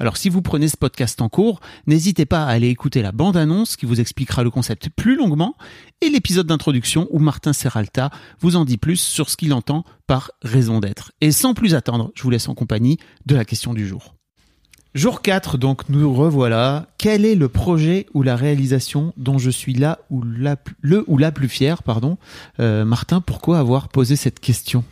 Alors si vous prenez ce podcast en cours, n'hésitez pas à aller écouter la bande-annonce qui vous expliquera le concept plus longuement et l'épisode d'introduction où Martin Serralta vous en dit plus sur ce qu'il entend par raison d'être. Et sans plus attendre, je vous laisse en compagnie de la question du jour. Jour 4, donc nous revoilà. Quel est le projet ou la réalisation dont je suis là ou la, le ou la plus fier pardon? Euh, Martin, pourquoi avoir posé cette question?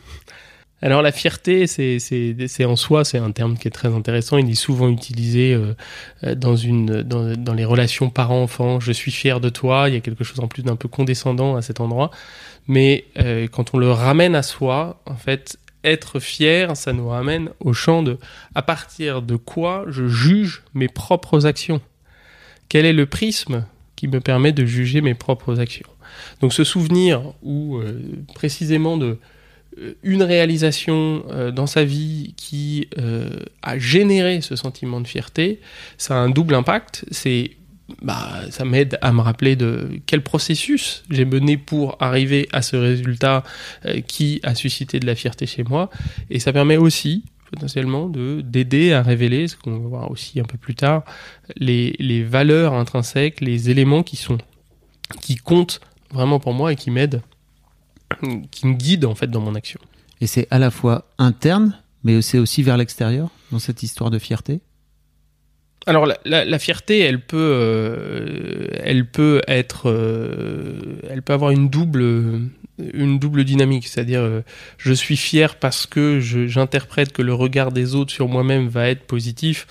Alors la fierté, c'est en soi, c'est un terme qui est très intéressant. Il est souvent utilisé euh, dans, une, dans, les relations parents-enfants. Je suis fier de toi. Il y a quelque chose en plus d'un peu condescendant à cet endroit. Mais euh, quand on le ramène à soi, en fait, être fier, ça nous ramène au champ de à partir de quoi je juge mes propres actions? Quel est le prisme qui me permet de juger mes propres actions? Donc ce souvenir ou euh, précisément de une réalisation euh, dans sa vie qui euh, a généré ce sentiment de fierté, ça a un double impact. C'est bah, ça m'aide à me rappeler de quel processus j'ai mené pour arriver à ce résultat euh, qui a suscité de la fierté chez moi. Et ça permet aussi potentiellement de d'aider à révéler, ce qu'on va voir aussi un peu plus tard, les, les valeurs intrinsèques, les éléments qui sont qui comptent vraiment pour moi et qui m'aident qui me guide en fait dans mon action. Et c'est à la fois interne, mais c'est aussi vers l'extérieur dans cette histoire de fierté? Alors la, la, fierté, elle peut, euh, elle peut être, euh, elle peut avoir une double, une double dynamique, c'est-à-dire euh, je suis fier parce que j'interprète que le regard des autres sur moi-même va être positif,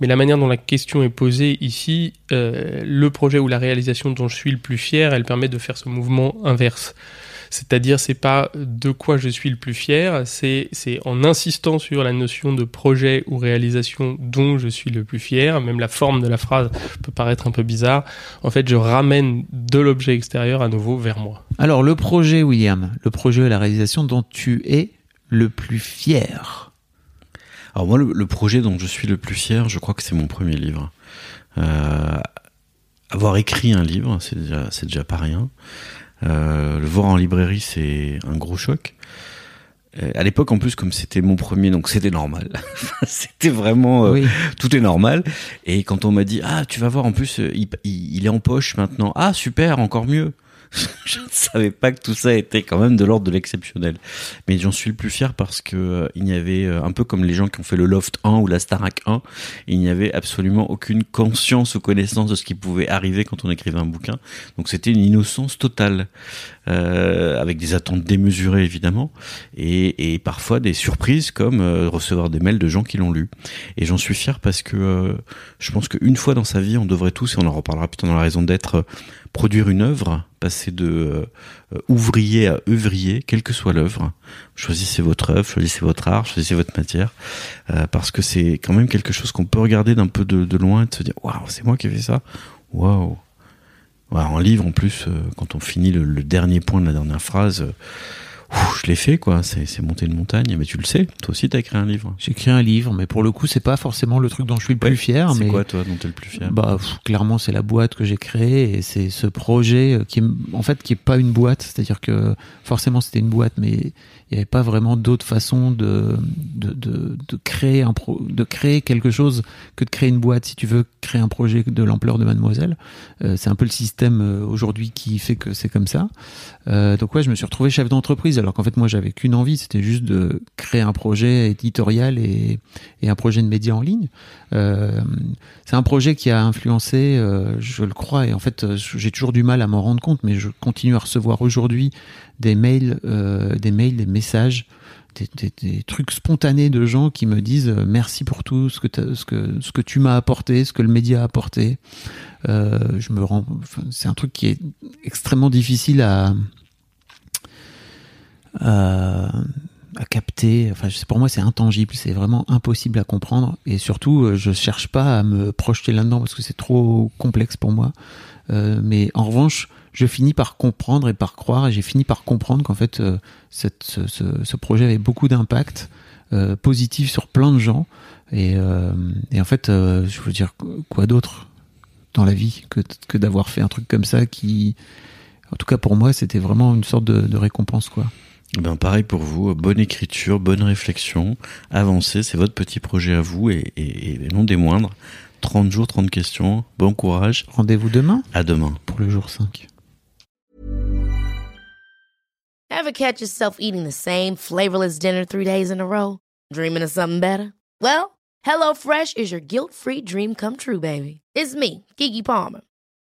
mais la manière dont la question est posée ici, le projet ou la réalisation dont je suis le plus fier, elle permet de faire ce mouvement inverse. C'est-à-dire, c'est pas de quoi je suis le plus fier, c'est en insistant sur la notion de projet ou réalisation dont je suis le plus fier. Même la forme de la phrase peut paraître un peu bizarre. En fait, je ramène de l'objet extérieur à nouveau vers moi. Alors, le projet, William, le projet et la réalisation dont tu es le plus fier? Alors moi, le, projet dont je suis le plus fier, je crois que c'est mon premier livre. Euh, avoir écrit un livre, c'est déjà, c'est déjà pas rien. Euh, le voir en librairie, c'est un gros choc. Euh, à l'époque, en plus, comme c'était mon premier, donc c'était normal. c'était vraiment euh, tout est normal. Et quand on m'a dit ah tu vas voir, en plus il, il, est en poche maintenant. Ah super, encore mieux. je ne savais pas que tout ça était quand même de l'ordre de l'exceptionnel. Mais j'en suis le plus fier parce que euh, il n'y avait euh, un peu comme les gens qui ont fait le Loft 1 ou la Starac 1, il n'y avait absolument aucune conscience ou connaissance de ce qui pouvait arriver quand on écrivait un bouquin. Donc c'était une innocence totale, euh, avec des attentes démesurées évidemment, et, et parfois des surprises comme euh, recevoir des mails de gens qui l'ont lu. Et j'en suis fier parce que je pense qu'une fois dans sa vie, on devrait tous, et on en reparlera peut-être dans la raison d'être, produire une œuvre, passer de euh, ouvrier à œuvrier, quelle que soit l'œuvre. Choisissez votre œuvre, choisissez votre art, choisissez votre matière, euh, parce que c'est quand même quelque chose qu'on peut regarder d'un peu de, loin et se dire waouh, c'est moi qui ai fait ça. Waouh. en livre, en plus, euh, quand on finit le, dernier point de la dernière phrase, je l'ai fait quoi, c'est monter une montagne, mais tu le sais, toi aussi t'as écrit un livre. J'ai écrit un livre, mais pour le coup c'est pas forcément le truc dont je suis le plus fier. C'est mais quoi toi dont t'es le plus fier? Bah clairement c'est la boîte que j'ai créée et c'est ce projet euh, qui est en fait qui est pas une boîte, c'est-à-dire que forcément c'était une boîte, mais il n'y avait pas vraiment d'autre façon de, de, de, de, créer un pro, de créer quelque chose que de créer une boîte si tu veux créer un projet de l'ampleur de Mademoiselle. Euh, c'est un peu le système euh, aujourd'hui qui fait que c'est comme ça. Euh, donc ouais, je me suis retrouvé chef d'entreprise entreprise, alors qu'en fait moi j'avais qu'une envie, c'était juste de créer un projet éditorial et, un projet de média en ligne. Euh, c'est un projet qui a influencé, euh, je le crois, et en fait euh, j'ai toujours du mal à m'en rendre compte, mais je continue à recevoir aujourd'hui des mails, des mails, des messages. Des, des, trucs spontanés de gens qui me disent merci pour tout ce que, ce que, ce que tu m'as apporté, ce que le média a apporté. Je me rends, c'est un truc qui est extrêmement difficile à, à, à capter. Enfin, pour moi, c'est intangible, c'est vraiment impossible à comprendre. Et surtout, euh, je cherche pas à me projeter là-dedans parce que c'est trop complexe pour moi. Euh, mais en revanche, je finis par comprendre et par croire, et j'ai fini par comprendre qu'en fait, euh, ce, projet avait beaucoup d'impact euh, positif sur plein de gens. Et, euh, en fait, je veux dire, quoi d'autre dans la vie que, d'avoir fait un truc comme ça qui, en tout cas pour moi, c'était vraiment une sorte de récompense, quoi. Ben pareil pour vous, bonne écriture, bonne réflexion, avancez, c'est votre petit projet à vous et, et, et non des moindres. 30 jours, 30 questions, bon courage. Rendez-vous demain À demain. Pour le jour 5. Ever catch yourself eating the same flavorless dinner three days in a row? Dreaming of something better? Well, HelloFresh is your guilt-free dream come true, baby. It's me, Kiki Palmer.